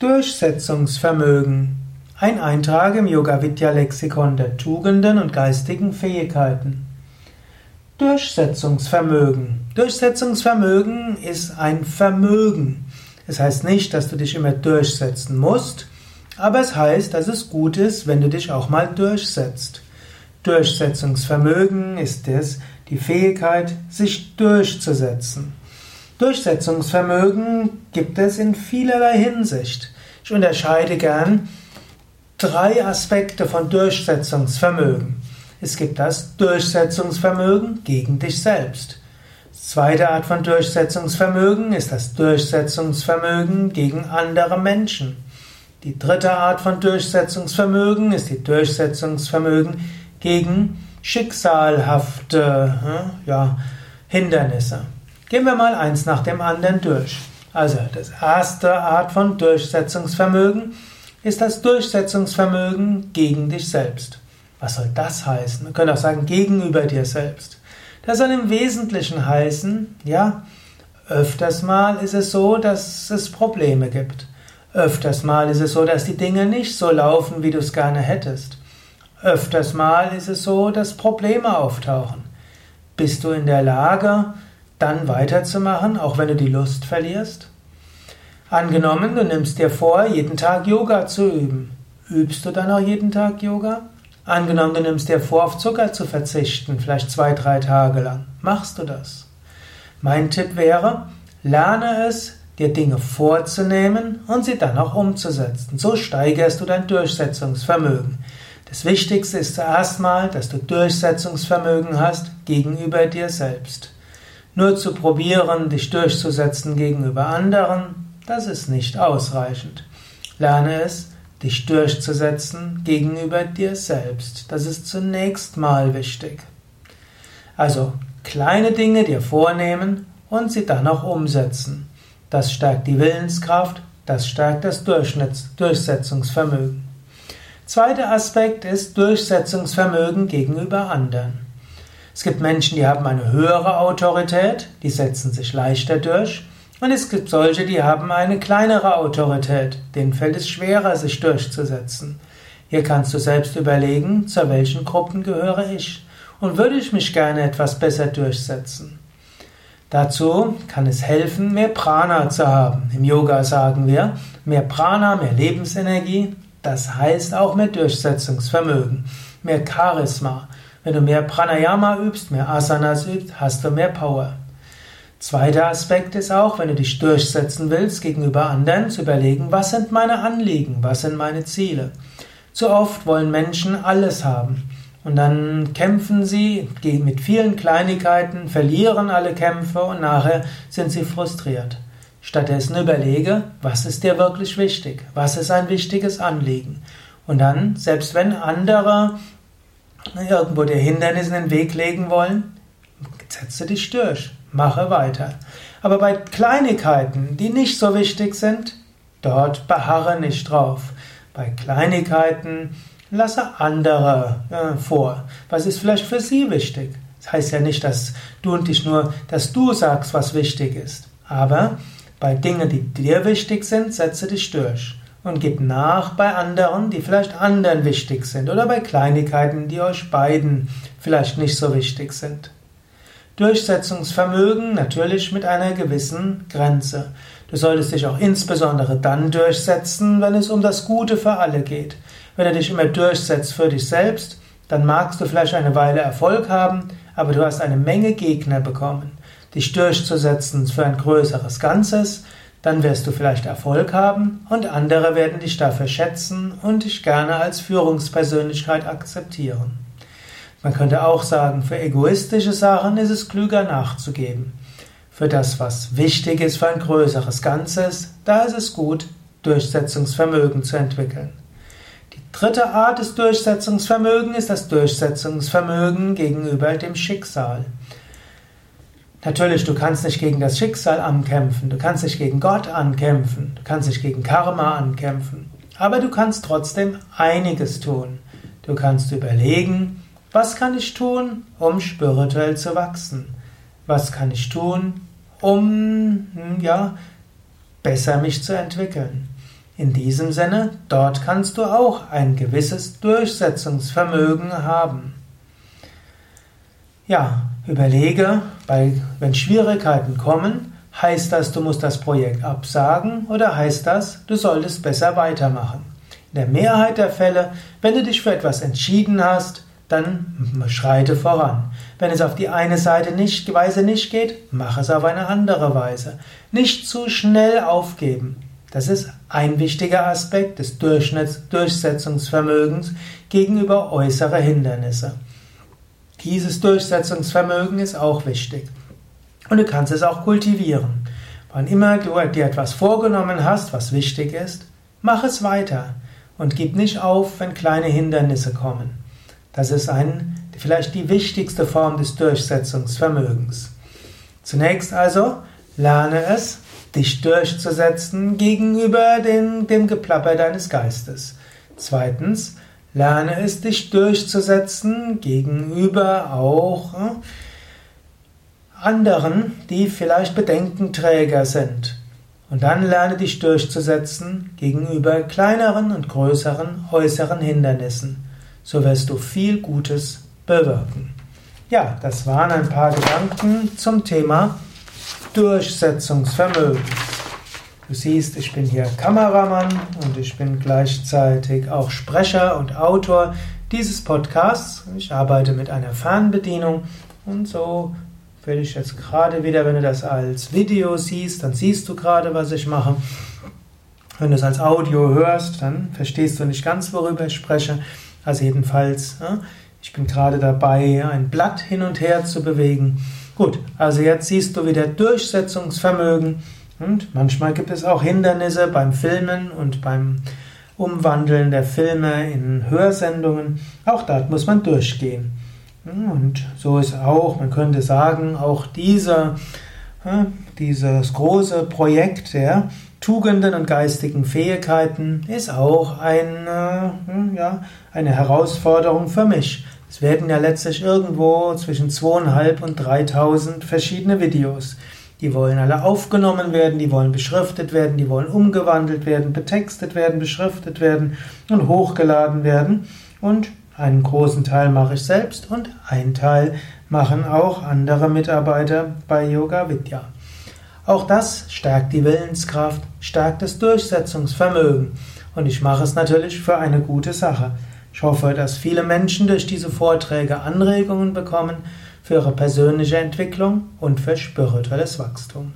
Durchsetzungsvermögen. Ein Eintrag im Yoga Vidya Lexikon der Tugenden und geistigen Fähigkeiten. Durchsetzungsvermögen. Durchsetzungsvermögen ist ein Vermögen. Es heißt nicht, dass du dich immer durchsetzen musst, aber es heißt, dass es gut ist, wenn du dich auch mal durchsetzt. Durchsetzungsvermögen ist es, die Fähigkeit, sich durchzusetzen. Durchsetzungsvermögen gibt es in vielerlei Hinsicht. Ich unterscheide gern drei Aspekte von Durchsetzungsvermögen. Es gibt das Durchsetzungsvermögen gegen dich selbst. Zweite Art von Durchsetzungsvermögen ist das Durchsetzungsvermögen gegen andere Menschen. Die dritte Art von Durchsetzungsvermögen ist die Durchsetzungsvermögen gegen schicksalhafte ja, Hindernisse. Gehen wir mal eins nach dem anderen durch. Also, das erste Art von Durchsetzungsvermögen ist das Durchsetzungsvermögen gegen dich selbst. Was soll das heißen? Man könnte auch sagen, gegenüber dir selbst. Das soll im Wesentlichen heißen, ja, öfters mal ist es so, dass es Probleme gibt. Öfters mal ist es so, dass die Dinge nicht so laufen, wie du es gerne hättest. Öfters mal ist es so, dass Probleme auftauchen. Bist du in der Lage, dann weiterzumachen, auch wenn du die Lust verlierst? Angenommen, du nimmst dir vor, jeden Tag Yoga zu üben. Übst du dann auch jeden Tag Yoga? Angenommen, du nimmst dir vor, auf Zucker zu verzichten, vielleicht zwei, drei Tage lang. Machst du das? Mein Tipp wäre, lerne es, dir Dinge vorzunehmen und sie dann auch umzusetzen. So steigerst du dein Durchsetzungsvermögen. Das Wichtigste ist zuerst mal, dass du Durchsetzungsvermögen hast gegenüber dir selbst. Nur zu probieren, dich durchzusetzen gegenüber anderen, das ist nicht ausreichend. Lerne es, dich durchzusetzen gegenüber dir selbst. Das ist zunächst mal wichtig. Also kleine Dinge dir vornehmen und sie dann auch umsetzen. Das stärkt die Willenskraft, das stärkt das Durchsetzungsvermögen. Zweiter Aspekt ist Durchsetzungsvermögen gegenüber anderen. Es gibt Menschen, die haben eine höhere Autorität, die setzen sich leichter durch. Und es gibt solche, die haben eine kleinere Autorität, denen fällt es schwerer, sich durchzusetzen. Hier kannst du selbst überlegen, zu welchen Gruppen gehöre ich und würde ich mich gerne etwas besser durchsetzen. Dazu kann es helfen, mehr Prana zu haben. Im Yoga sagen wir, mehr Prana, mehr Lebensenergie, das heißt auch mehr Durchsetzungsvermögen, mehr Charisma. Wenn du mehr Pranayama übst, mehr Asanas übst, hast du mehr Power. Zweiter Aspekt ist auch, wenn du dich durchsetzen willst gegenüber anderen, zu überlegen, was sind meine Anliegen, was sind meine Ziele. Zu oft wollen Menschen alles haben. Und dann kämpfen sie mit vielen Kleinigkeiten, verlieren alle Kämpfe und nachher sind sie frustriert. Stattdessen überlege, was ist dir wirklich wichtig? Was ist ein wichtiges Anliegen? Und dann, selbst wenn andere irgendwo dir Hindernisse in den Weg legen wollen, setze dich durch, mache weiter. Aber bei Kleinigkeiten, die nicht so wichtig sind, dort beharre nicht drauf. Bei Kleinigkeiten lasse andere äh, vor. Was ist vielleicht für sie wichtig? Das heißt ja nicht, dass du und dich nur, dass du sagst, was wichtig ist. Aber bei Dingen, die dir wichtig sind, setze dich durch und gib nach bei anderen, die vielleicht anderen wichtig sind oder bei Kleinigkeiten, die euch beiden vielleicht nicht so wichtig sind. Durchsetzungsvermögen natürlich mit einer gewissen Grenze. Du solltest dich auch insbesondere dann durchsetzen, wenn es um das Gute für alle geht. Wenn du dich immer durchsetzt für dich selbst, dann magst du vielleicht eine Weile Erfolg haben, aber du hast eine Menge Gegner bekommen. Dich durchzusetzen für ein größeres Ganzes, dann wirst du vielleicht Erfolg haben und andere werden dich dafür schätzen und dich gerne als Führungspersönlichkeit akzeptieren. Man könnte auch sagen, für egoistische Sachen ist es klüger nachzugeben. Für das, was wichtig ist für ein größeres Ganzes, da ist es gut, Durchsetzungsvermögen zu entwickeln. Die dritte Art des Durchsetzungsvermögens ist das Durchsetzungsvermögen gegenüber dem Schicksal. Natürlich, du kannst nicht gegen das Schicksal ankämpfen, du kannst nicht gegen Gott ankämpfen, du kannst nicht gegen Karma ankämpfen, aber du kannst trotzdem einiges tun. Du kannst überlegen, was kann ich tun, um spirituell zu wachsen? Was kann ich tun, um hm, ja besser mich zu entwickeln? In diesem Sinne, dort kannst du auch ein gewisses Durchsetzungsvermögen haben. Ja, überlege, bei, wenn Schwierigkeiten kommen, heißt das, du musst das Projekt absagen oder heißt das, du solltest besser weitermachen? In der Mehrheit der Fälle, wenn du dich für etwas entschieden hast, dann schreite voran. Wenn es auf die eine Seite nicht, Weise nicht geht, mach es auf eine andere Weise. Nicht zu schnell aufgeben. Das ist ein wichtiger Aspekt des Durchsetzungsvermögens gegenüber äußere Hindernisse. Dieses Durchsetzungsvermögen ist auch wichtig. Und du kannst es auch kultivieren. Wann immer du dir etwas vorgenommen hast, was wichtig ist, mach es weiter und gib nicht auf, wenn kleine Hindernisse kommen. Das ist ein, vielleicht die wichtigste Form des Durchsetzungsvermögens. Zunächst also lerne es, dich durchzusetzen gegenüber dem, dem Geplapper deines Geistes. Zweitens, lerne es, dich durchzusetzen gegenüber auch äh, anderen, die vielleicht Bedenkenträger sind. Und dann lerne dich durchzusetzen gegenüber kleineren und größeren äußeren Hindernissen. So wirst du viel Gutes bewirken. Ja, das waren ein paar Gedanken zum Thema Durchsetzungsvermögen. Du siehst, ich bin hier Kameramann und ich bin gleichzeitig auch Sprecher und Autor dieses Podcasts. Ich arbeite mit einer Fernbedienung und so will ich jetzt gerade wieder, wenn du das als Video siehst, dann siehst du gerade, was ich mache. Wenn du es als Audio hörst, dann verstehst du nicht ganz, worüber ich spreche. Also jedenfalls, ich bin gerade dabei, ein Blatt hin und her zu bewegen. Gut, also jetzt siehst du wieder Durchsetzungsvermögen und manchmal gibt es auch Hindernisse beim Filmen und beim Umwandeln der Filme in Hörsendungen. Auch dort muss man durchgehen. Und so ist auch, man könnte sagen, auch dieser, dieses große Projekt der Tugenden und geistigen Fähigkeiten ist auch eine, ja, eine Herausforderung für mich. Es werden ja letztlich irgendwo zwischen zweieinhalb und 3000 verschiedene Videos. Die wollen alle aufgenommen werden, die wollen beschriftet werden, die wollen umgewandelt werden, betextet werden, beschriftet werden und hochgeladen werden. Und einen großen Teil mache ich selbst und ein Teil machen auch andere Mitarbeiter bei Yoga Vidya. Auch das stärkt die Willenskraft, stärkt das Durchsetzungsvermögen. Und ich mache es natürlich für eine gute Sache. Ich hoffe, dass viele Menschen durch diese Vorträge Anregungen bekommen für ihre persönliche Entwicklung und für spirituelles Wachstum.